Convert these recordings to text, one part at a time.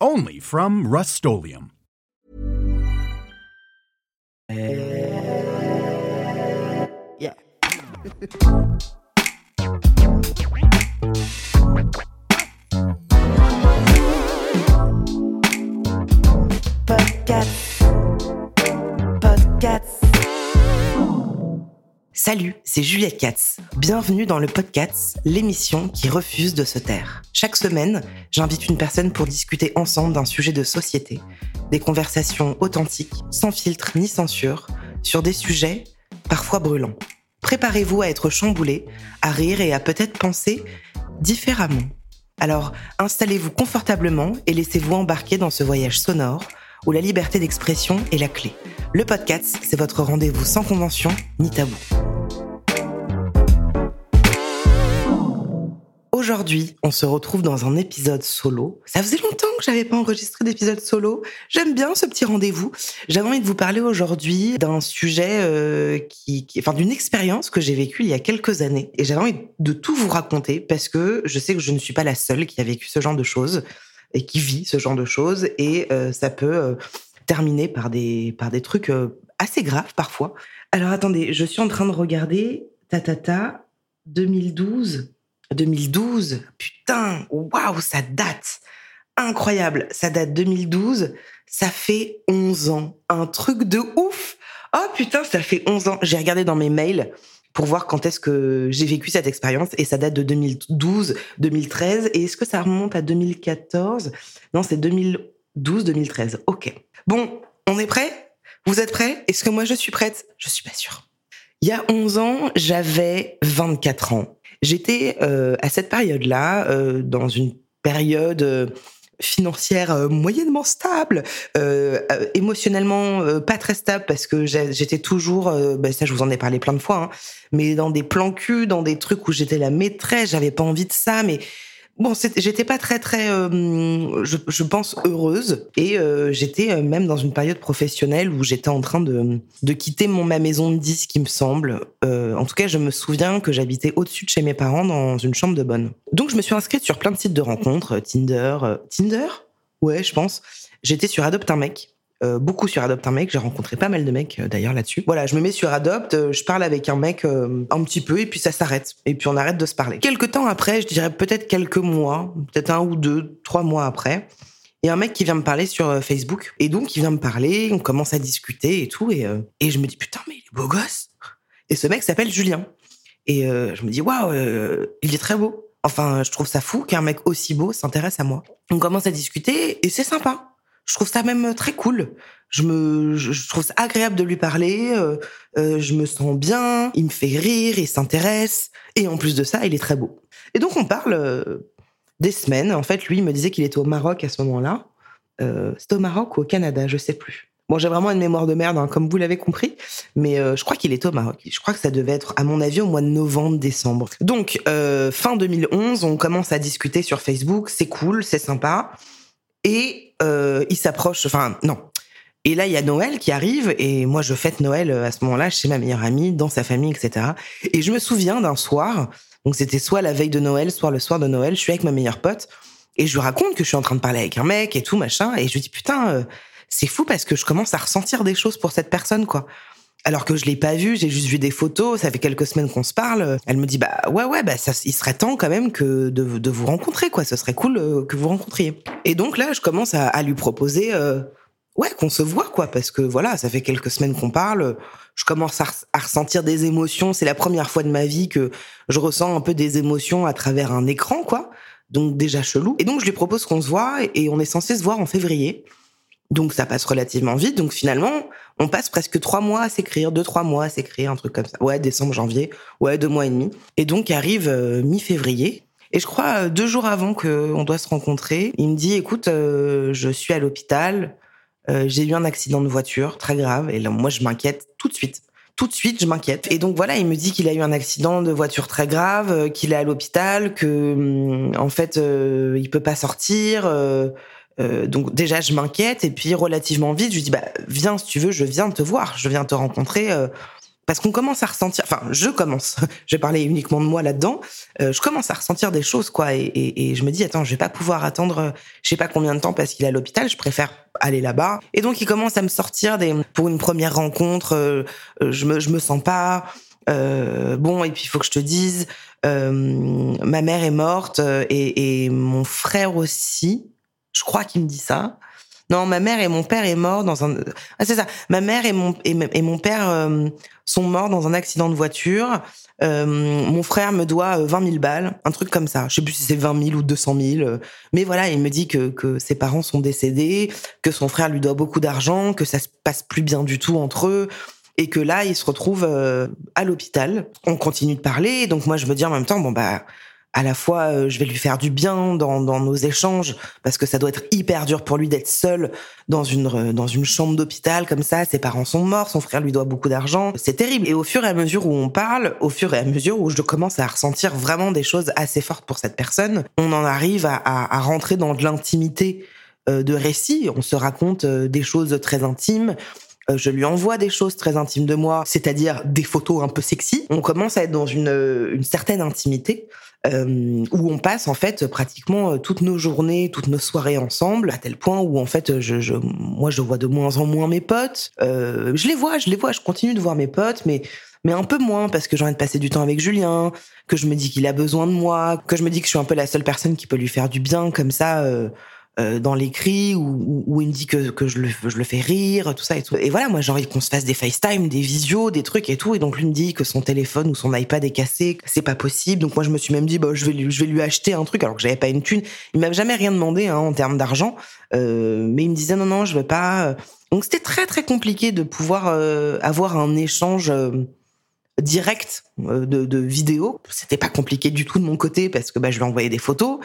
Only from rustolium Yeah. Podcast. Podcast. Salut, c'est Juliette Katz. Bienvenue dans le podcast, l'émission qui refuse de se taire. Chaque semaine, j'invite une personne pour discuter ensemble d'un sujet de société. Des conversations authentiques, sans filtre ni censure, sur des sujets parfois brûlants. Préparez-vous à être chamboulé, à rire et à peut-être penser différemment. Alors, installez-vous confortablement et laissez-vous embarquer dans ce voyage sonore où la liberté d'expression est la clé. Le podcast, c'est votre rendez-vous sans convention ni tabou. Aujourd'hui, on se retrouve dans un épisode solo. Ça faisait longtemps que j'avais pas enregistré d'épisode solo. J'aime bien ce petit rendez-vous. J'avais envie de vous parler aujourd'hui d'un sujet euh, qui, enfin, d'une expérience que j'ai vécue il y a quelques années. Et j'avais envie de tout vous raconter parce que je sais que je ne suis pas la seule qui a vécu ce genre de choses et qui vit ce genre de choses. Et euh, ça peut euh, terminer par des, par des trucs euh, assez graves parfois. Alors attendez, je suis en train de regarder Tatata 2012. 2012, putain, waouh, ça date. Incroyable, ça date 2012, ça fait 11 ans. Un truc de ouf. Oh putain, ça fait 11 ans. J'ai regardé dans mes mails pour voir quand est-ce que j'ai vécu cette expérience et ça date de 2012, 2013 et est-ce que ça remonte à 2014 Non, c'est 2012, 2013. OK. Bon, on est prêt? Vous êtes prêts? Est-ce que moi je suis prête? Je suis pas sûre. Il y a 11 ans, j'avais 24 ans. J'étais euh, à cette période-là euh, dans une période euh, financière euh, moyennement stable, euh, euh, émotionnellement euh, pas très stable parce que j'étais toujours, ben ça je vous en ai parlé plein de fois, hein, mais dans des plans cul, dans des trucs où j'étais la maîtresse, j'avais pas envie de ça, mais Bon, j'étais pas très très, euh, je, pense heureuse et euh, j'étais euh, même dans une période professionnelle où j'étais en train de, de quitter mon ma maison de disques, qui me semble. en tout cas, je me souviens que j'habitais au-dessus de chez mes parents dans une chambre de bonne. Donc, je me suis inscrite sur plein de sites de rencontres, Tinder, Tinder, ouais, je pense. J'étais sur Adopte un mec. Euh, beaucoup sur Adopt un mec. J'ai rencontré pas mal de mecs euh, d'ailleurs là-dessus. Voilà, je me mets sur Adopt, euh, je parle avec un mec un petit peu et puis ça s'arrête. Et puis on arrête de se parler. Quelques temps après, je dirais peut-être quelques mois, peut-être un ou deux, trois mois après, il y a un mec qui vient me parler sur Facebook. Et donc il vient me parler, on commence à discuter et tout. Et, et je me dis putain, mais il est beau gosse. Et ce mec s'appelle Julien. Et je me dis waouh, il est très beau. Enfin, je trouve ça fou qu'un mec aussi beau s'intéresse à moi. On commence à discuter et c'est sympa je trouve ça même très cool. Je trouve ça agréable de lui parler. Euh, euh, je me sens bien. Il me fait rire. Il s'intéresse. Et en plus de ça, il est très beau. Et donc on parle euh, des semaines. En fait, lui, il me disait qu'il était au Maroc à ce moment-là. C'était au Maroc ou au Canada, je sais plus. Bon, j'ai vraiment une mémoire de merde, hein, comme vous l'avez compris, mais je crois qu'il était au Maroc. Je crois que ça devait être, à mon avis, au mois de novembre, décembre. Donc, fin 2011, on commence à discuter sur Facebook. C'est cool, c'est sympa. Et euh, il s'approche, enfin non. Et là, il y a Noël qui arrive, et moi, je fête Noël euh, à ce moment-là chez ma meilleure amie, dans sa famille, etc. Et je me souviens d'un soir, donc c'était soit la veille de Noël, soit le soir de Noël, je suis avec ma meilleure pote, et je lui raconte que je suis en train de parler avec un mec et tout, machin, et je lui dis, putain, euh, c'est fou parce que je commence à ressentir des choses pour cette personne, quoi alors que je l'ai pas vu, j'ai juste vu des photos, ça fait quelques semaines qu'on se parle. Elle me dit bah ouais ouais bah ça il serait temps quand même que de, de vous rencontrer quoi, ce serait cool euh, que vous rencontriez. Et donc là, je commence à, lui proposer euh, ouais qu'on se voit quoi parce que voilà, ça fait quelques semaines qu'on parle, je commence à, à ressentir des émotions, c'est la première fois de ma vie que je ressens un peu des émotions à travers un écran quoi. Donc déjà chelou. Et donc je lui propose qu'on se voit et on est censé se voir en février. Donc ça passe relativement vite. Donc finalement, on passe presque trois mois à s'écrire, deux trois mois à s'écrire, un truc comme ça. Ouais, décembre, janvier, ouais, deux mois et demi. Et donc arrive euh, mi-février. Et je crois euh, deux jours avant qu'on doit se rencontrer, il me dit écoute, euh, je suis à l'hôpital, j'ai eu un accident de voiture très grave et là moi je m'inquiète tout de suite tout de suite, je m'inquiète. Et donc voilà, il me dit qu'il a eu un accident de voiture très grave, euh, qu'il est à l'hôpital, que hum, en fait euh, il peut pas sortir. Euh, donc déjà, je m'inquiète et puis relativement vite, je dis bah viens si tu veux, je viens te voir, je viens te rencontrer parce qu'on commence à ressentir, enfin, je commence, je parler uniquement de moi là-dedans, euh, je commence à ressentir des choses, quoi, et, et, et, je me dis, attends, je vais pas pouvoir attendre, euh, je sais pas combien de temps parce qu'il est à l'hôpital, je préfère aller là-bas. Et donc, il commence à me sortir des, pour une première rencontre, euh, je me, je me sens pas, bon, et puis il faut que je te dise, ma mère est morte et, et mon frère aussi, je crois qu'il me dit ça. Non, ma mère et mon père est mort dans un. Ah, c'est ça. Ma mère et mon et, mon père euh, sont morts dans un accident de voiture. Euh, mon frère me doit 20 euh, 000 balles, un truc comme ça. Je sais plus si c'est 20 000 ou 200 000. Mais voilà, il me dit que, que ses parents sont décédés, que son frère lui doit beaucoup d'argent, que ça se passe plus bien du tout entre eux et que là, il se retrouve à l'hôpital. On continue de parler, donc moi je me dis en même temps, bon bah à la fois euh, je vais lui faire du bien dans, nos échanges parce que ça doit être hyper dur pour lui d'être seul dans une euh, dans une chambre d'hôpital comme ça. Ses parents sont morts son frère lui doit beaucoup d'argent. C'est terrible. Et au fur et à mesure où on parle au fur et à mesure où je commence à ressentir vraiment des choses assez fortes pour cette personne on en arrive à, rentrer dans de l'intimité euh, de récit. On se raconte des choses très intimes je lui envoie des choses très intimes de moi, c'est-à-dire des photos un peu sexy. On commence à être dans une, une certaine intimité. Euh, où on passe en fait pratiquement euh, toutes nos journées, toutes nos soirées ensemble, à tel point où en fait, je, je moi, je vois de moins en moins mes potes. Euh, je les vois, je les vois, je continue de voir mes potes, mais mais un peu moins parce que j'ai envie de passer du temps avec Julien, que je me dis qu'il a besoin de moi, que je me dis que je suis un peu la seule personne qui peut lui faire du bien comme ça. Euh, euh, dans l'écrit où, il me dit que, que je, le, je le fais rire, tout ça et tout. Et voilà, moi j'ai envie qu'on se fasse des FaceTime, des visios, des trucs et tout. Et donc lui me dit que son téléphone ou son iPad est cassé, c'est pas possible. Donc moi je me suis même dit, bah, je, vais lui, je vais lui acheter un truc alors que j'avais pas une thune. Il m'a jamais rien demandé hein, en termes d'argent, euh, mais il me disait non, non, je veux pas. Donc c'était très très compliqué de pouvoir euh, avoir un échange direct de, de vidéo. C'était pas compliqué du tout de mon côté parce que bah, je lui envoyais des photos.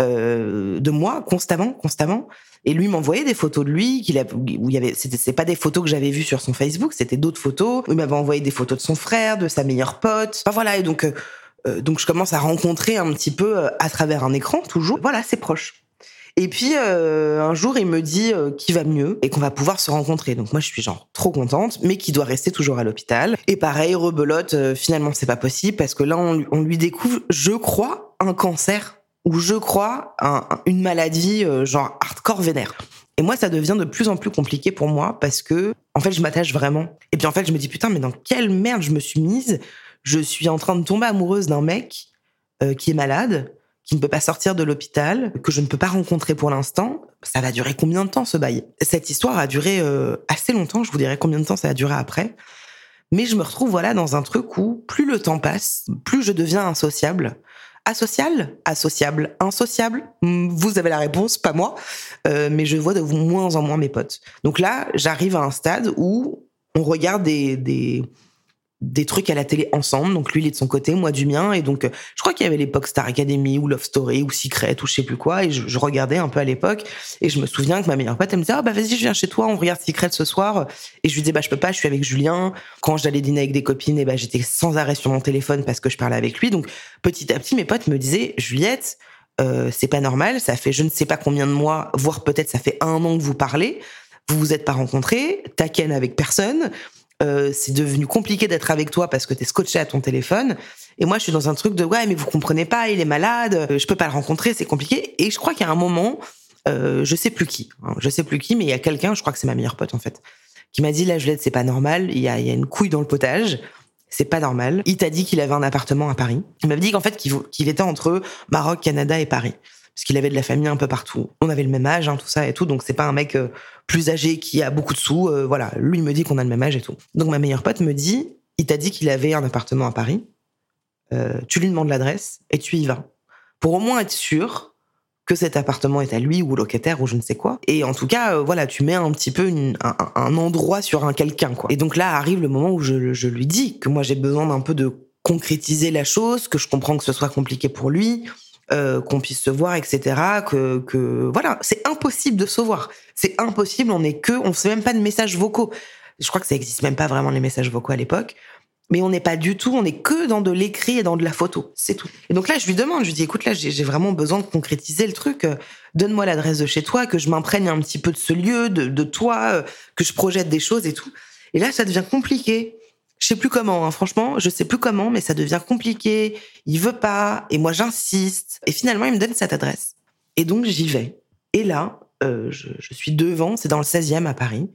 Euh, de moi constamment, constamment. Et lui m'envoyait des photos de lui qu'il a, où il y avait, c'était pas des photos que j'avais vues sur son Facebook, c'était d'autres photos. Il m'avait envoyé des photos de son frère, de sa meilleure pote. Enfin voilà. Et donc, euh, euh, donc je commence à rencontrer un petit peu à travers un écran toujours. Voilà, c'est proche. Et puis un jour, il me dit qu'il va mieux et qu'on va pouvoir se rencontrer. Donc moi, je suis genre trop contente, mais qu'il doit rester toujours à l'hôpital. Et pareil, rebelote. finalement, c'est pas possible parce que là, on lui découvre, je crois, un cancer ou je crois une maladie euh, genre hardcore vénère. Et moi, ça devient de plus en plus compliqué pour moi parce que, en fait, je m'attache vraiment. Et puis, en fait, je me dis, putain, mais dans quelle merde je me suis mise? Je suis en train de tomber amoureuse d'un mec euh, qui est malade, qui ne peut pas sortir de l'hôpital, que je ne peux pas rencontrer pour l'instant. Ça va durer combien de temps, ce bail? Cette histoire a duré euh, assez longtemps. Je vous dirai combien de temps ça a duré après. Mais je me retrouve, voilà, dans un truc où plus le temps passe, plus je deviens insociable Asocial Associable Insociable Vous avez la réponse, pas moi. Euh, mais je vois de moins en moins mes potes. Donc là, j'arrive à un stade où on regarde des, des trucs à la télé ensemble. Donc lui, il est de son côté, moi du mien. Et donc, je crois qu'il y avait l'époque Star Academy ou Love Story ou Secret ou je sais plus quoi. Et je, regardais un peu à l'époque. Et je me souviens que ma meilleure pote, elle me disait, ah bah vas-y, je viens chez toi, on regarde Secret ce soir. Et je lui disais, bah je peux pas, je suis avec Julien. Quand j'allais dîner avec des copines, et bah j'étais sans arrêt sur mon téléphone parce que je parlais avec lui. Donc petit à petit, mes potes me disaient, Juliette, euh, c'est pas normal. Ça fait je ne sais pas combien de mois, voire peut-être ça fait un an que vous parlez. Vous vous êtes pas rencontrés, t'as avec personne. Euh, c'est devenu compliqué d'être avec toi parce que t'es scotché à ton téléphone. Et moi, je suis dans un truc de ouais, mais vous comprenez pas, il est malade, euh, je peux pas le rencontrer, c'est compliqué. Et je crois qu'il y a un moment, euh, je sais plus qui, hein, je sais plus qui, mais il y a quelqu'un, je crois que c'est ma meilleure pote en fait, qui m'a dit la Juliette, c'est pas normal, il y a, y a une couille dans le potage. C'est pas normal. Il t'a dit qu'il avait un appartement à Paris. Il m'a dit qu'en fait qu'il était entre Maroc, Canada et Paris parce qu'il avait de la famille un peu partout. On avait le même âge, hein, tout ça et tout, donc c'est pas un mec euh, plus âgé qui a beaucoup de sous. Euh, voilà, lui me dit qu'on a le même âge et tout. Donc ma meilleure pote me dit, il t'a dit qu'il avait un appartement à Paris. Euh, tu lui demandes l'adresse et tu y vas pour au moins être sûr que cet appartement est à lui ou locataire ou je ne sais quoi. Et en tout cas, voilà, tu mets un petit peu un, endroit sur un quelqu'un, quoi. Et donc là arrive le moment où je, je lui dis que moi j'ai besoin d'un peu de concrétiser la chose, que je comprends que ce soit compliqué pour lui, qu'on puisse se voir, etc. Que, que voilà, c'est impossible de se voir. C'est impossible. On est que, on fait même pas de messages vocaux. Je crois que ça existe même pas vraiment les messages vocaux à l'époque. Mais on n'est pas du tout, on est que dans de l'écrit et dans de la photo, c'est tout. Et donc là, je lui demande, je lui dis, écoute, là, j'ai vraiment besoin de concrétiser le truc. Euh, donne-moi l'adresse de chez toi, que je m'imprègne un petit peu de ce lieu, de, de toi, euh, que je projette des choses et tout. Et là, ça devient compliqué. Je sais plus comment, hein. franchement, je sais plus comment, mais ça devient compliqué. Il veut pas, et moi j'insiste. Et finalement, il me donne cette adresse. Et donc j'y vais. Et là, euh, je, suis devant, c'est dans le 16e à Paris.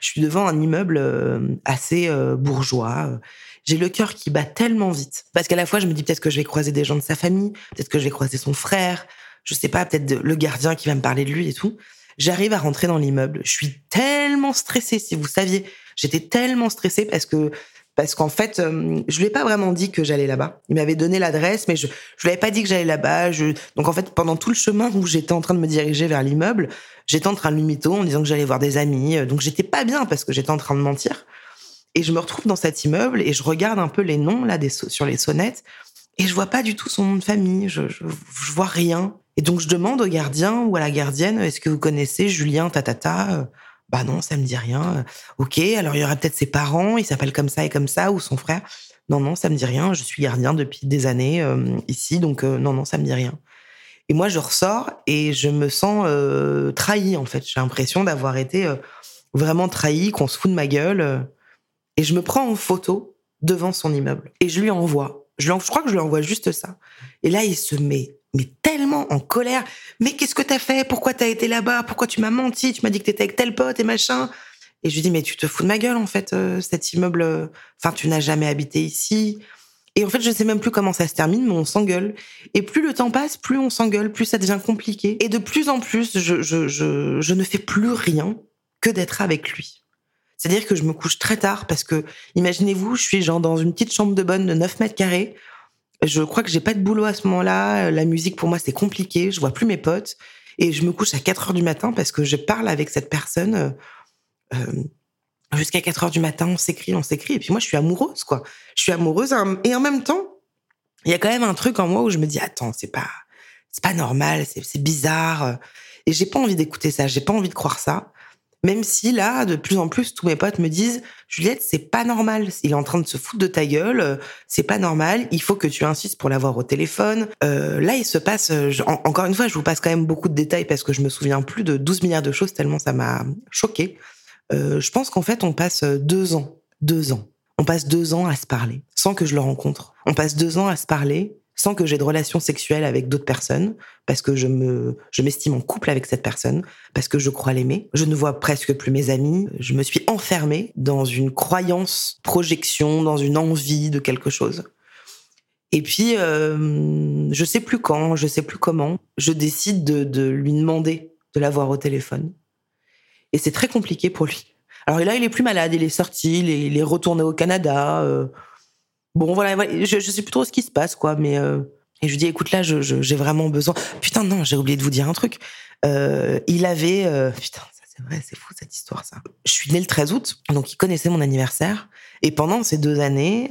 Je suis devant un immeuble euh, assez euh, bourgeois. J'ai le cœur qui bat tellement vite. Parce qu'à la fois, je me dis peut-être que je vais croiser des gens de sa famille, peut-être que je vais croiser son frère, je sais pas, peut-être le gardien qui va me parler de lui et tout. J'arrive à rentrer dans l'immeuble. Je suis tellement stressée, si vous saviez. J'étais tellement stressée parce que parce qu'en fait, euh, je lui ai pas vraiment dit que j'allais là-bas. Il m'avait donné l'adresse, mais je je lui avais pas dit que j'allais là-bas. Donc en fait, pendant tout le chemin où j'étais en train de me diriger vers l'immeuble, j'étais en train de lui mytho en disant que j'allais voir des amis. Euh, donc j'étais pas bien parce que j'étais en train de mentir. Et je me retrouve dans cet immeuble et je regarde un peu les noms là sur les sonnettes et je vois pas du tout son nom de famille. Je, je, je vois rien. Et donc je demande au gardien ou à la gardienne est-ce que vous connaissez Julien Tatata? Bah non, ça me dit rien. Ok, alors il y aura peut-être ses parents, il s'appelle comme ça et comme ça, ou son frère. Non, non, ça me dit rien. Je suis gardien depuis des années ici, donc non, non, ça me dit rien. Et moi, je ressors et je me sens trahi en fait. J'ai l'impression d'avoir été vraiment trahi, qu'on se fout de ma gueule. et je me prends en photo devant son immeuble et je lui envoie. Je, je crois que je lui envoie juste ça. Et là, il se met mais tellement en colère. Mais qu'est-ce que t'as fait? Pourquoi t'as été là-bas? Pourquoi tu m'as menti? Tu m'as dit que t'étais avec tel pote et machin. Et je lui dis mais tu te fous de ma gueule en fait euh, cet immeuble. Euh, enfin tu n'as jamais habité ici. Et en fait je sais même plus comment ça se termine mais on s'engueule. Et plus le temps passe, plus on s'engueule, plus ça devient compliqué. Et de plus en plus je ne fais plus rien que d'être avec lui. C'est-à-dire que je me couche très tard parce que imaginez-vous je suis genre dans une petite chambre de bonne de 9 mètres carrés je crois que j'ai pas de boulot à ce moment-là. La musique pour moi c'est compliqué. Je vois plus mes potes et je me couche à 4 heures du matin parce que je parle avec cette personne euh, euh jusqu'à 4 heures du matin. On s'écrit, on s'écrit et puis moi je suis amoureuse quoi. Je suis amoureuse et en même temps il y a quand même un truc en moi où je me dis attends c'est pas c'est pas normal, c'est bizarre et j'ai pas envie d'écouter ça. J'ai pas envie de croire ça. Même si là, de plus en plus, tous mes potes me disent Juliette, c'est pas normal. Il est en train de se foutre de ta gueule. C'est pas normal. Il faut que tu insistes pour l'avoir au téléphone. Euh, là, il se passe. encore une fois, je vous passe quand même beaucoup de détails parce que je me souviens plus de 12 milliards de choses tellement ça m'a choqué. Euh, je pense qu'en fait, on passe deux ans, deux ans. On passe deux ans à se parler sans que je le rencontre. On passe deux ans à se parler sans que j'ai de relations sexuelles avec d'autres personnes, parce que je me, je m'estime en couple avec cette personne, parce que je crois l'aimer. Je ne vois presque plus mes amis. Je me suis enfermée dans une croyance, projection, dans une envie de quelque chose. Et puis, euh, je sais plus quand, je sais plus comment, je décide de, lui demander de l'avoir au téléphone. Et c'est très compliqué pour lui. Alors là, il est plus malade, il est sorti, il est, retourné au Canada. Euh, Bon, voilà, je, sais plus trop ce qui se passe, quoi, mais. Euh, et je lui dis, écoute, là, j'ai vraiment besoin. Putain, non, j'ai oublié de vous dire un truc. Euh, il avait. Euh, putain, ça c'est vrai, c'est fou cette histoire, ça. Je suis née le 13 août, donc il connaissait mon anniversaire. Et pendant ces deux années,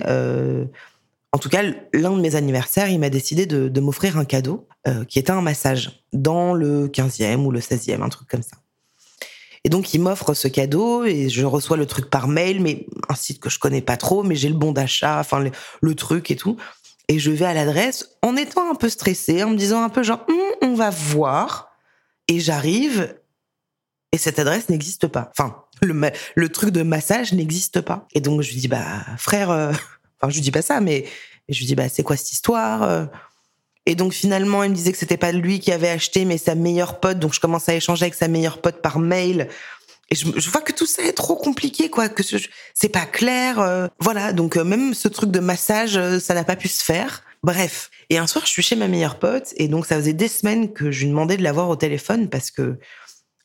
en tout cas, l'un de mes anniversaires, il m'a décidé de, de m'offrir un cadeau qui était un massage dans le 15e ou le 16e, un truc comme ça. Et donc, il m'offre ce cadeau et je reçois le truc par mail, mais un site que je connais pas trop, mais j'ai le bon d'achat, enfin, le, truc et tout. Et je vais à l'adresse en étant un peu stressée, en me disant un peu genre, hum, on va voir. Et j'arrive et cette adresse n'existe pas. Enfin, le, truc de massage n'existe pas. Et donc, je lui dis, bah, frère, euh, enfin, je lui dis pas ça, mais je lui dis, bah, c'est quoi cette histoire? Et donc finalement, il me disait que c'était pas lui qui avait acheté, mais sa meilleure pote. Donc je commence à échanger avec sa meilleure pote par mail. Et je, vois que tout ça est trop compliqué, quoi. Que c'est pas clair. Euh, voilà. Donc euh, même ce truc de massage, euh, ça n'a pas pu se faire. Bref. Et un soir, je suis chez ma meilleure pote, et donc ça faisait des semaines que je lui demandais de l'avoir au téléphone parce que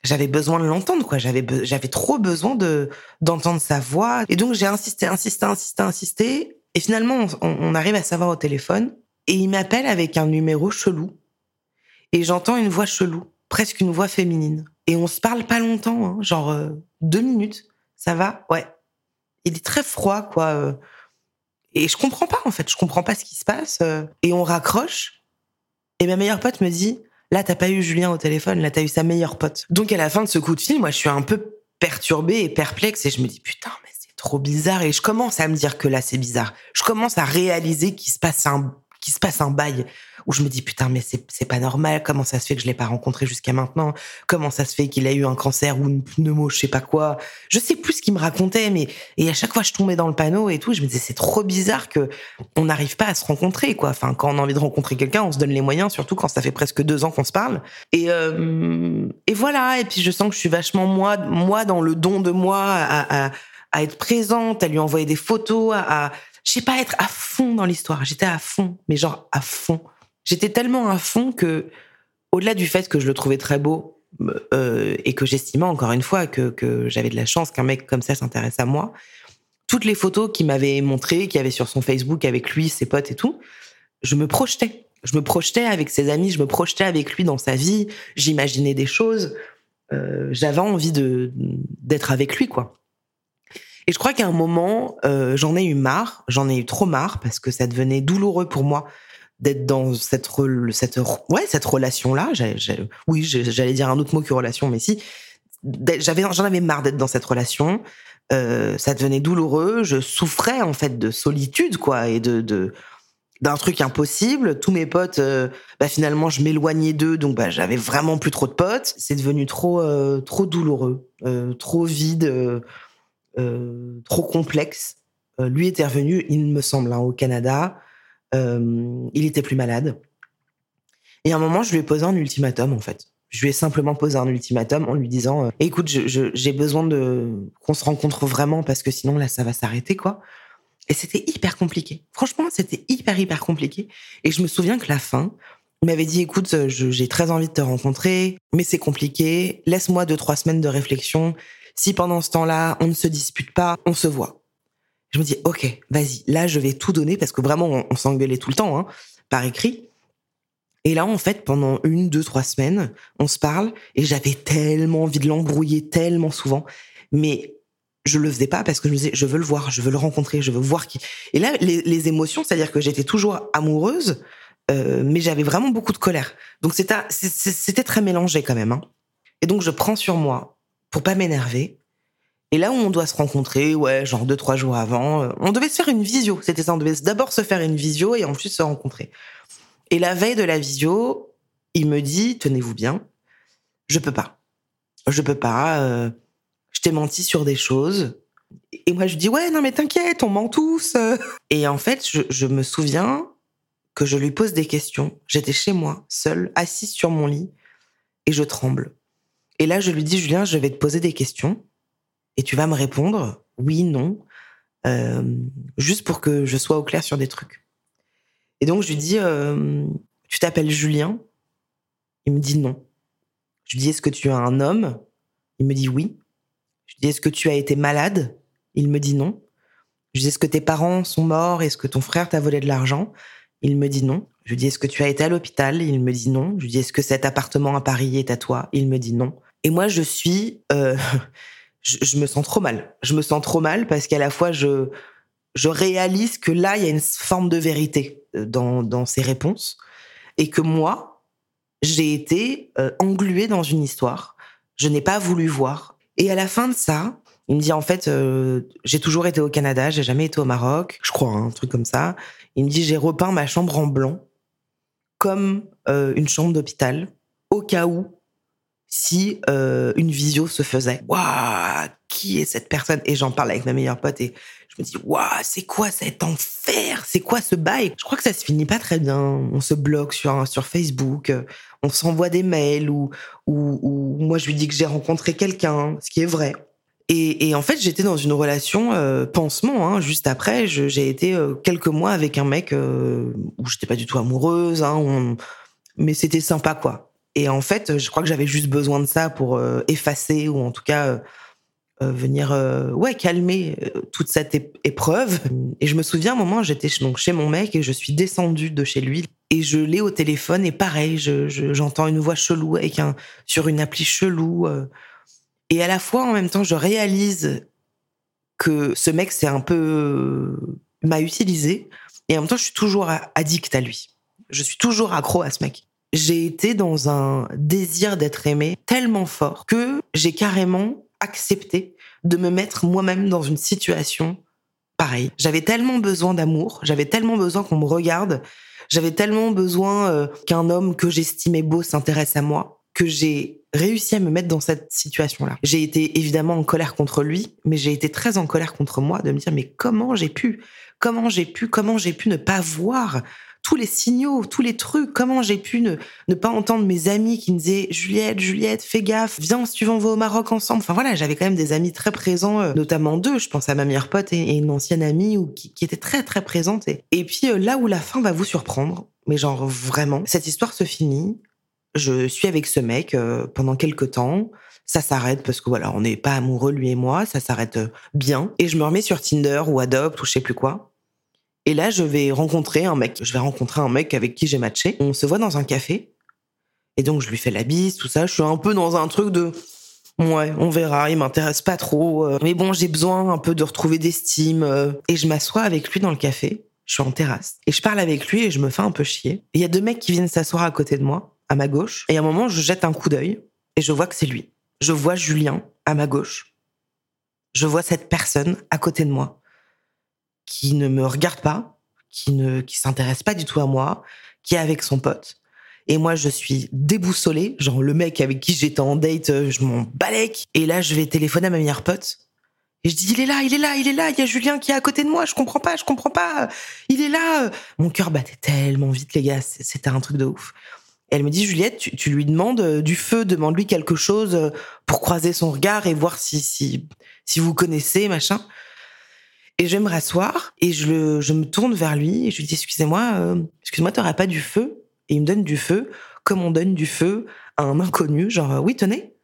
j'avais besoin de l'entendre, quoi. J'avais j'avais trop besoin de d'entendre sa voix. Et donc j'ai insisté, insisté, insisté, insisté. Et finalement, on, on arrive à savoir au téléphone. Et il m'appelle avec un numéro chelou. Et j'entends une voix chelou, presque une voix féminine. Et on se parle pas longtemps, hein, genre euh, deux minutes. Ça va? Ouais. Il est très froid, quoi. Euh. et je comprends pas, en fait. Je comprends pas ce qui se passe. Euh. et on raccroche. Et ma meilleure pote me dit, là, t'as pas eu Julien au téléphone, là, t'as eu sa meilleure pote. Donc, à la fin de ce coup de fil, moi, je suis un peu perturbée et perplexe et je me dis, putain, mais c'est trop bizarre. Et je commence à me dire que là, c'est bizarre. Je commence à réaliser qu'il se passe un qu'il se passe un bail où je me dis putain mais c'est pas normal. Comment ça se fait que je l'ai pas rencontré jusqu'à maintenant? Comment ça se fait qu'il a eu un cancer ou une pneumo je sais pas quoi? Je sais plus ce qu'il me racontait mais et à chaque fois je tombais dans le panneau et tout je me disais c'est trop bizarre que on n'arrive pas à se rencontrer quoi. Enfin quand on a envie de rencontrer quelqu'un on se donne les moyens surtout quand ça fait presque deux ans qu'on se parle. Et euh, et voilà. Et puis je sens que je suis vachement moi moi dans le don de moi à, à, à être présente à lui envoyer des photos à je sais pas, être à fond dans l'histoire. J'étais à fond, mais genre à fond. J'étais tellement à fond que, au-delà du fait que je le trouvais très beau euh, et que j'estimais encore une fois que, que j'avais de la chance qu'un mec comme ça s'intéresse à moi, toutes les photos qu'il m'avait montrées, qu'il avait sur son Facebook avec lui, ses potes et tout, je me projetais. Je me projetais avec ses amis, je me projetais avec lui dans sa vie, j'imaginais des choses. Euh, j'avais envie d'être avec lui, quoi. Et je crois qu'à un moment, euh, j'en ai eu marre, j'en ai eu trop marre parce que ça devenait douloureux pour moi d'être dans cette relation là. oui, j'allais dire un autre mot que relation, mais si j'en avais marre d'être dans cette relation. Euh, ça devenait douloureux. Je souffrais en fait de solitude quoi et de, d'un truc impossible. Tous mes potes, euh, bah, finalement, je m'éloignais d'eux, donc bah, j'avais vraiment plus trop de potes. C'est devenu trop, trop douloureux, trop vide. Euh, trop complexe. Euh, lui était revenu, il me semble, hein, au Canada. Euh, il était plus malade. Et à un moment, je lui ai posé un ultimatum, en fait. Je lui ai simplement posé un ultimatum en lui disant "Écoute, j'ai besoin de qu'on se rencontre vraiment parce que sinon là, ça va s'arrêter, quoi." Et c'était hyper compliqué. Franchement, c'était hyper hyper compliqué. Et je me souviens que la fin, il m'avait dit "Écoute, j'ai très envie de te rencontrer, mais c'est compliqué. Laisse-moi deux trois semaines de réflexion. Si pendant ce temps-là, on ne se dispute pas, on se voit. Je me dis, ok, vas-y, là, je vais tout donner parce que vraiment, on, s'engueulait tout le temps, hein, par écrit. Et là, en fait, pendant une, deux, trois semaines, on se parle et j'avais tellement envie de l'embrouiller tellement souvent, mais je le faisais pas parce que je me disais, je veux le voir, je veux le rencontrer, je veux voir qui. Et là, les, émotions, c'est-à-dire que j'étais toujours amoureuse, euh, mais j'avais vraiment beaucoup de colère. Donc c'était c'était très mélangé quand même. Hein. Et donc je prends sur moi pour pas m'énerver. Et là où on doit se rencontrer, ouais, genre deux, trois jours avant, euh, on devait se faire une visio. C'était ça, on devait d'abord se faire une visio et ensuite se rencontrer. Et la veille de la visio, il me dit, tenez-vous bien, je peux pas. Je peux pas, euh, je t'ai menti sur des choses. Et moi, je dis, ouais, non, mais t'inquiète, on ment tous. Et en fait, je, je me souviens que je lui pose des questions. J'étais chez moi, seule, assise sur mon lit, et je tremble. Et là, je lui dis, Julien, je vais te poser des questions et tu vas me répondre oui, non, euh, juste pour que je sois au clair sur des trucs. Et donc, je lui dis, euh, tu t'appelles Julien? Il me dit non. Je lui dis, est-ce que tu es un homme? Il me dit oui. Je lui dis, est-ce que tu as été malade? Il me dit non. Je lui dis, est-ce que tes parents sont morts? Est-ce que ton frère t'a volé de l'argent? Il me dit non. Je lui dis, est-ce que tu as été à l'hôpital? Il me dit non. Je lui dis, est-ce que cet appartement à Paris est à toi? Il me dit non. Et moi, je suis, euh, je, me sens trop mal. Je me sens trop mal parce qu'à la fois, je, je réalise que là, il y a une forme de vérité euh, dans, dans ces réponses et que moi, j'ai été euh, engluée dans une histoire. Je n'ai pas voulu voir. Et à la fin de ça, il me dit en fait, euh, j'ai toujours été au Canada, j'ai jamais été au Maroc, je crois, hein, un truc comme ça. Il me dit j'ai repeint ma chambre en blanc comme une chambre d'hôpital au cas où si euh, une visio se faisait. Waouh, qui est cette personne? Et j'en parle avec ma meilleure pote et je me dis waouh, c'est quoi cet enfer? C'est quoi ce bail? Je crois que ça se finit pas très bien. On se bloque sur sur Facebook, on s'envoie des mails ou, ou, moi je lui dis que j'ai rencontré quelqu'un, ce qui est vrai. Et, et, en fait, j'étais dans une relation euh, pansement. Hein, juste après, j'ai été euh, quelques mois avec un mec euh, où j'étais pas du tout amoureuse, hein, mais c'était sympa quoi. Et en fait, je crois que j'avais juste besoin de ça pour euh, effacer ou en tout cas euh, euh, venir ouais calmer toute cette épreuve. Et je me souviens un moment, j'étais chez mon mec et je suis descendue de chez lui et je l'ai au téléphone et pareil, j'entends une voix chelou avec un sur une appli chelou. et à la fois, en même temps, je réalise que ce mec c'est un peu m'a utilisé et en même temps, je suis toujours addict à lui. Je suis toujours accro à ce mec. J'ai été dans un désir d'être aimé tellement fort que j'ai carrément accepté de me mettre moi-même dans une situation pareille. J'avais tellement besoin d'amour, j'avais tellement besoin qu'on me regarde, j'avais tellement besoin euh, qu'un homme que j'estimais beau s'intéresse à moi que j'ai réussi à me mettre dans cette situation-là. J'ai été évidemment en colère contre lui, mais j'ai été très en colère contre moi de me dire mais comment j'ai pu, comment j'ai pu, comment j'ai pu ne pas voir tous les signaux, tous les trucs, comment j'ai pu ne, pas entendre mes amis qui me disaient Juliette, Juliette, fais gaffe, viens si tu veux on au Maroc ensemble. Enfin voilà, j'avais quand même des amis très présents, euh, notamment deux, je pense à ma meilleure pote et, une ancienne amie qui, qui était très très présente. Et, et puis euh, là où la fin va vous surprendre, mais genre vraiment, cette histoire se finit. Je suis avec ce mec euh, pendant quelques temps. Ça s'arrête parce que voilà, on n'est pas amoureux lui et moi. Ça s'arrête bien. Et je me remets sur Tinder ou Adopt ou je sais plus quoi. Et là, je vais rencontrer un mec. Je vais rencontrer un mec avec qui j'ai matché. On se voit dans un café. Et donc, je lui fais la bise, tout ça. Je suis un peu dans un truc de. Ouais, on verra, il m'intéresse pas trop. Euh. Mais bon, j'ai besoin un peu de retrouver d'estime. Euh. Et je m'assois avec lui dans le café. Je suis en terrasse. Et je parle avec lui et je me fais un peu chier. Il y a deux mecs qui viennent s'asseoir à côté de moi, à ma gauche. Et à un moment, je jette un coup d'œil et je vois que c'est lui. Je vois Julien à ma gauche. Je vois cette personne à côté de moi qui ne me regarde pas, qui ne qui s'intéresse pas du tout à moi, qui est avec son pote. Et moi, je suis déboussolée. Genre, le mec avec qui j'étais en date, euh, je m'en balèque. Et là, je vais téléphoner à ma meilleure pote. Et je dis, il est là, il est là, il est là. Il y a Julien qui est à côté de moi. Je comprends pas, je comprends pas. Il est là. Mon cœur battait tellement vite, les gars. C'était un truc de ouf. Et elle me dit, Juliette, tu, tu lui demandes euh, du feu, demande-lui quelque chose euh, pour croiser son regard et voir si, si, si vous connaissez, machin. Et je vais me rasseoir et je, le, je me tourne vers lui et je lui dis excusez-moi, euh, excuse-moi, t'auras pas du feu? Et il me donne du feu, comme on donne du feu à un inconnu, genre oui tenez.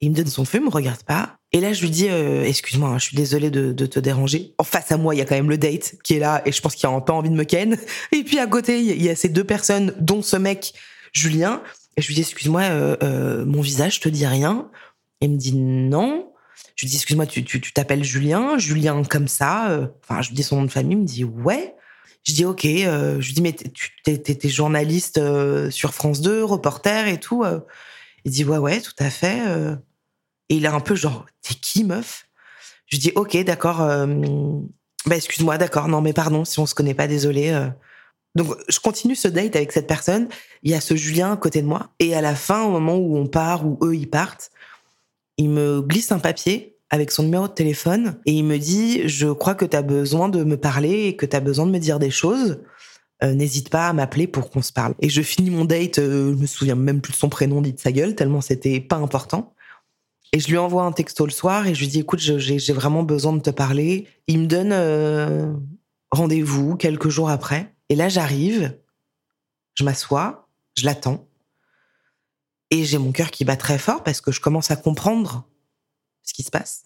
il me donne son feu, il me regarde pas. Et là je lui dis euh, excuse-moi, hein, je suis désolée de, te déranger. En face à moi il y a quand même le date qui est là et je pense qu'il a peu envie de me ken. Et puis à côté il y a ces deux personnes, dont ce mec Julien. Et je lui dis excuse-moi, euh, euh mon visage te dit rien? Et il me dit non. Je lui dis, excuse-moi, tu, tu, t'appelles Julien, Julien comme ça. Euh, enfin, je lui dis son nom de famille, il me dit, ouais. Je dis, ok. Euh, je lui dis, mais tu t'es, journaliste euh, sur France 2, reporter et tout. Il dit, ouais, ouais, tout à fait. Et il est un peu genre, t'es qui, meuf? Je lui dis, ok, d'accord. bah, excuse-moi, d'accord. Non, mais pardon, si on se connaît pas, désolé. Donc, je continue ce date avec cette personne. Il y a ce Julien à côté de moi. Et à la fin, au moment où on part, où eux, ils partent, il me glisse un papier avec son numéro de téléphone et il me dit je crois que tu as besoin de me parler et que tu as besoin de me dire des choses. Euh, n'hésite pas à m'appeler pour qu'on se parle. Et je finis mon date, euh, je me souviens même plus de son prénom dit de sa gueule tellement c'était pas important. Et je lui envoie un texto le soir et je lui dis écoute, j'ai vraiment besoin de te parler. Il me donne euh, rendez-vous quelques jours après. Et là j'arrive, je m'assois, je l'attends. Et j'ai mon cœur qui bat très fort parce que je commence à comprendre ce qui se passe.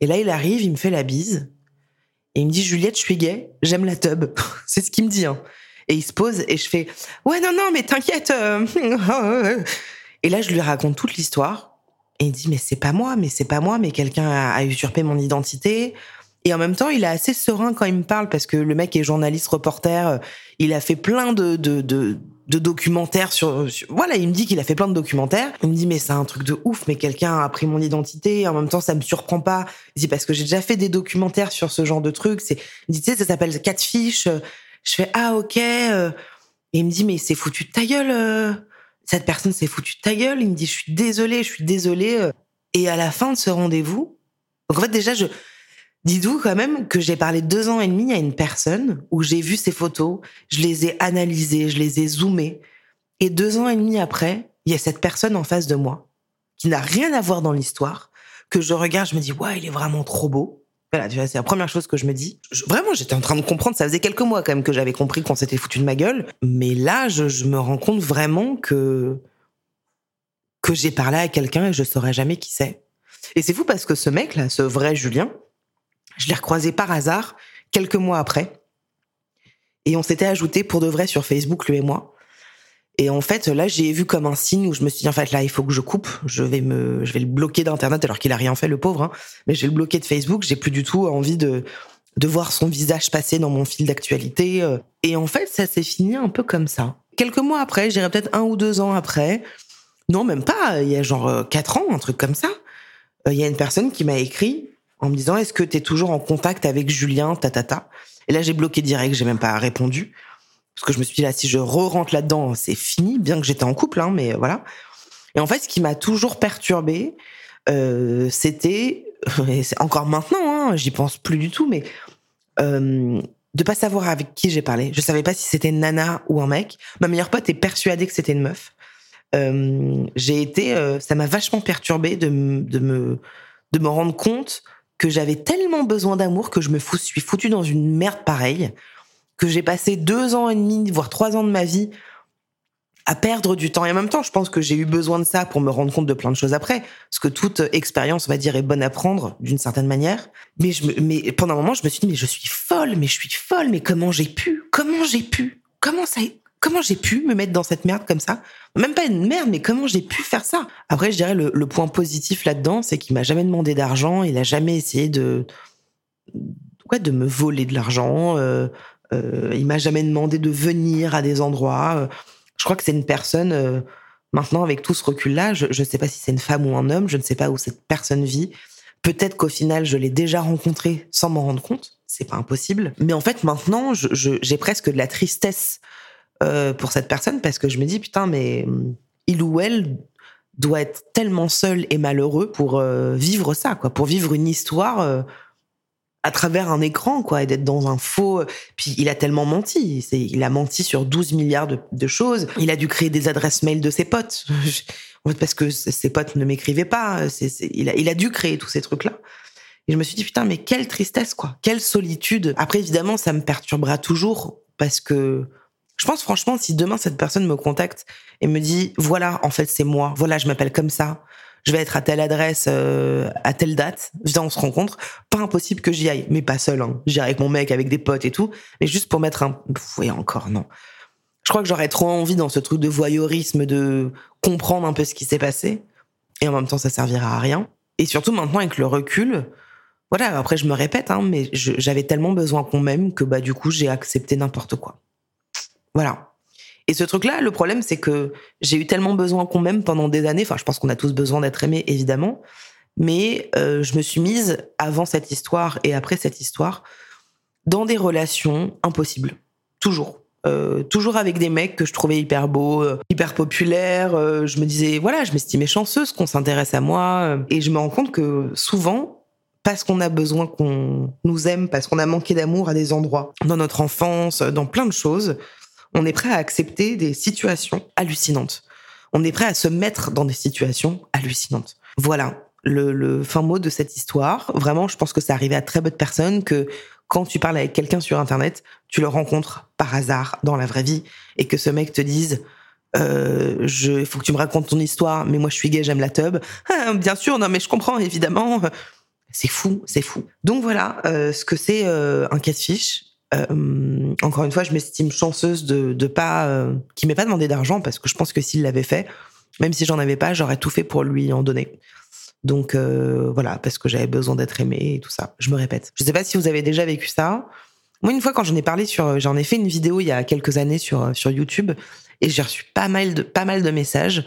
Et là, il arrive, il me fait la bise. Et il me dit, Juliette, je suis gay, j'aime la tub. c'est ce qu'il me dit. Hein. Et il se pose et je fais, ouais, non, non, mais t'inquiète. Euh. et là, je lui raconte toute l'histoire. Et il dit, mais c'est pas moi, mais c'est pas moi, mais quelqu'un a, usurpé mon identité. Et en même temps, il est assez serein quand il me parle parce que le mec est journaliste, reporter. Euh, il a fait plein de, de, de de documentaires sur, voilà il me dit qu'il a fait plein de documentaires. Il me dit mais c'est un truc de ouf mais quelqu'un a pris mon identité en même temps ça me surprend pas. Il dit parce que j'ai déjà fait des documentaires sur ce genre de trucs c'est il dit tu sais ça s'appelle Catfish je fais ah ok et il me dit mais c'est foutu ta gueule euh. cette personne s'est foutu ta gueule. Il me dit je suis désolé je suis désolé et à la fin de ce rendez-vous donc en fait déjà je Dis-vous quand même que j'ai parlé deux ans et demi à une personne où j'ai vu ses photos, je les ai analysées, je les ai zoomées. Et deux ans et demi après, il y a cette personne en face de moi qui n'a rien à voir dans l'histoire, que je regarde, je me dis, ouais, il est vraiment trop beau. Voilà, tu vois, c'est la première chose que je me dis. vraiment, j'étais en train de comprendre, ça faisait quelques mois quand même que j'avais compris qu'on s'était foutu de ma gueule. Mais là, je, me rends compte vraiment que, que j'ai parlé à quelqu'un et je saurais jamais qui c'est. Et c'est fou parce que ce mec-là, ce vrai Julien, je l'ai recroisé par hasard quelques mois après. Et on s'était ajouté pour de vrai sur Facebook, lui et moi. Et en fait, là, j'ai vu comme un signe où je me suis dit, en fait, là, il faut que je coupe. Je vais me, je vais le bloquer d'Internet alors qu'il a rien fait, le pauvre. Hein. Mais je vais le bloquer de Facebook. J'ai plus du tout envie de, de voir son visage passer dans mon fil d'actualité. Et en fait, ça s'est fini un peu comme ça. quelques mois après, j'irais peut-être un ou deux ans après, non, même pas, il y a genre quatre ans, un truc comme ça, il y a une personne qui m'a écrit en me disant Est-ce que tu es toujours en contact avec Julien Tatata Et là, j'ai bloqué direct, j'ai même pas répondu. Parce que je me suis dit, là, si je re-rentre là-dedans, c'est fini, bien que j'étais en couple, hein, mais voilà. Et en fait, ce qui m'a toujours perturbé, euh, c'était, encore maintenant, hein, j'y pense plus du tout, mais euh, de pas savoir avec qui j'ai parlé. Je savais pas si c'était une nana ou un mec. Ma meilleure pote est persuadée que c'était une meuf. Euh, j'ai été, euh, ça m'a vachement perturbé de, de me de me rendre compte que j'avais tellement besoin d'amour que je me suis foutu dans une merde pareille, que j'ai passé deux ans et demi, voire trois ans de ma vie à perdre du temps. Et en même temps, je pense que j'ai eu besoin de ça pour me rendre compte de plein de choses après. Parce que toute expérience, on va dire, est bonne à prendre d'une certaine manière. Mais, mais pendant un moment, je me suis dit, mais je suis folle, mais je suis folle, mais comment j'ai pu? Comment j'ai pu? Comment ça Comment j'ai pu me mettre dans cette merde comme ça? Même pas une merde, mais comment j'ai pu faire ça? Après, je dirais le, le point positif là-dedans, c'est qu'il m'a jamais demandé d'argent, il a jamais essayé de ouais, de me voler de l'argent. Euh, euh, il m'a jamais demandé de venir à des endroits. Euh, je crois que c'est une personne. Euh, maintenant, avec tout ce recul-là, je ne sais pas si c'est une femme ou un homme, je ne sais pas où cette personne vit. Peut-être qu'au final, je l'ai déjà rencontré sans m'en rendre compte. C'est pas impossible. Mais en fait, maintenant, j'ai presque de la tristesse euh, pour cette personne parce que je me dis putain, mais hum, il ou elle doit être tellement seul et malheureux pour euh, vivre ça, quoi, pour vivre une histoire euh, à travers un écran, quoi, et d'être dans un faux. Puis il a tellement menti. Il a menti sur 12 milliards de, choses. Il a dû créer des adresses mail de ses potes. en fait, parce que ses potes ne m'écrivaient pas. il, a, il a dû créer tous ces trucs-là. Et je me suis dit, putain, mais quelle tristesse, quoi. Quelle solitude. Après, évidemment, ça me perturbera toujours parce que je pense franchement, si demain cette personne me contacte et me dit, voilà, en fait, c'est moi, voilà, je m'appelle comme ça, je vais être à telle adresse, euh, à telle date, viens, on se rencontre, pas impossible que j'y aille, mais pas seul, hein. J'irai avec mon mec, avec des potes et tout, mais juste pour mettre un... Oui, encore, non. Je crois que j'aurais trop envie dans ce truc de voyeurisme, de comprendre un peu ce qui s'est passé, et en même temps, ça servira à rien. Et surtout maintenant, avec le recul, voilà, après, je me répète, hein, mais j'avais tellement besoin qu'on m'aime que, bah, du coup, j'ai accepté n'importe quoi. Voilà. Et ce truc-là, le problème, c'est que j'ai eu tellement besoin qu'on m'aime pendant des années. Enfin, je pense qu'on a tous besoin d'être aimés, évidemment. Mais euh, je me suis mise, avant cette histoire et après cette histoire, dans des relations impossibles. Toujours. Euh, toujours avec des mecs que je trouvais hyper beaux, euh, hyper populaires. je me disais, voilà, je m'estimais chanceuse qu'on s'intéresse à moi. et je me rends compte que souvent, parce qu'on a besoin qu'on nous aime, parce qu'on a manqué d'amour à des endroits, dans notre enfance, dans plein de choses, on est prêt à accepter des situations hallucinantes. On est prêt à se mettre dans des situations hallucinantes. Voilà le, fin mot de cette histoire. Vraiment, je pense que ça arrivait à très peu de personnes que quand tu parles avec quelqu'un sur Internet, tu le rencontres par hasard dans la vraie vie et que ce mec te dise euh, je, faut que tu me racontes ton histoire, mais moi je suis gay, j'aime la tub. Ah, bien sûr, non mais je comprends évidemment. C'est fou, c'est fou. Donc voilà euh, ce que c'est euh, un fiche. Euh, encore une fois, je m'estime chanceuse de, de pas, euh, qui m'ait pas demandé d'argent parce que je pense que s'il l'avait fait, même si j'en avais pas, j'aurais tout fait pour lui en donner. Donc euh, voilà, parce que j'avais besoin d'être aimée et tout ça. Je me répète. Je sais pas si vous avez déjà vécu ça. Moi, une fois, quand j'en ai parlé sur, j'en ai fait une vidéo il y a quelques années sur sur YouTube et j'ai reçu pas mal de pas mal de messages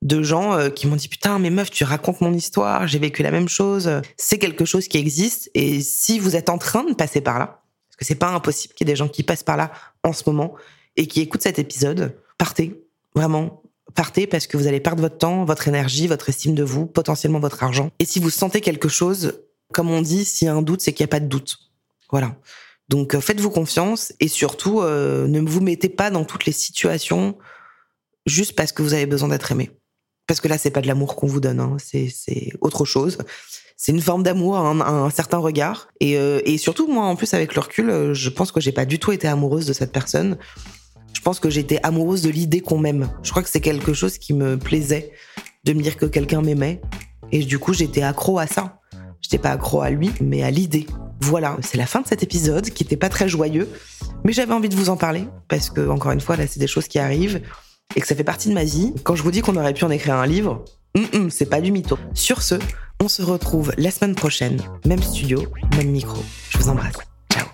de gens euh, qui m'ont dit putain mais meuf tu racontes mon histoire j'ai vécu la même chose c'est quelque chose qui existe et si vous êtes en train de passer par là c'est pas impossible qu'il y ait des gens qui passent par là en ce moment et qui écoutent cet épisode. Partez, vraiment, partez parce que vous allez perdre votre temps, votre énergie, votre estime de vous, potentiellement votre argent. Et si vous sentez quelque chose, comme on dit, s'il y a un doute, c'est qu'il n'y a pas de doute. Voilà. Donc euh, faites-vous confiance et surtout euh, ne vous mettez pas dans toutes les situations juste parce que vous avez besoin d'être aimé. Parce que là, c'est pas de l'amour qu'on vous donne, hein. c'est autre chose c'est une forme d'amour, un, certain regard. Euh, et, surtout, moi, en plus, avec le recul, euh, je pense que j'ai pas du tout été amoureuse de cette personne. Je pense que j'étais amoureuse de l'idée qu'on m'aime. Je crois que c'est quelque chose qui me plaisait de me dire que quelqu'un m'aimait. Et du coup, j'étais accro à ça. J'étais pas accro à lui, mais à l'idée. Voilà, c'est la fin de cet épisode qui était pas très joyeux, mais j'avais envie de vous en parler parce que encore une fois, là, c'est des choses qui arrivent et que ça fait partie de ma vie. Quand je vous dis qu'on aurait pu en écrire un livre, c'est pas du mytho. Sur ce, on se retrouve la semaine prochaine, même studio, même micro. Je vous embrasse. Ciao.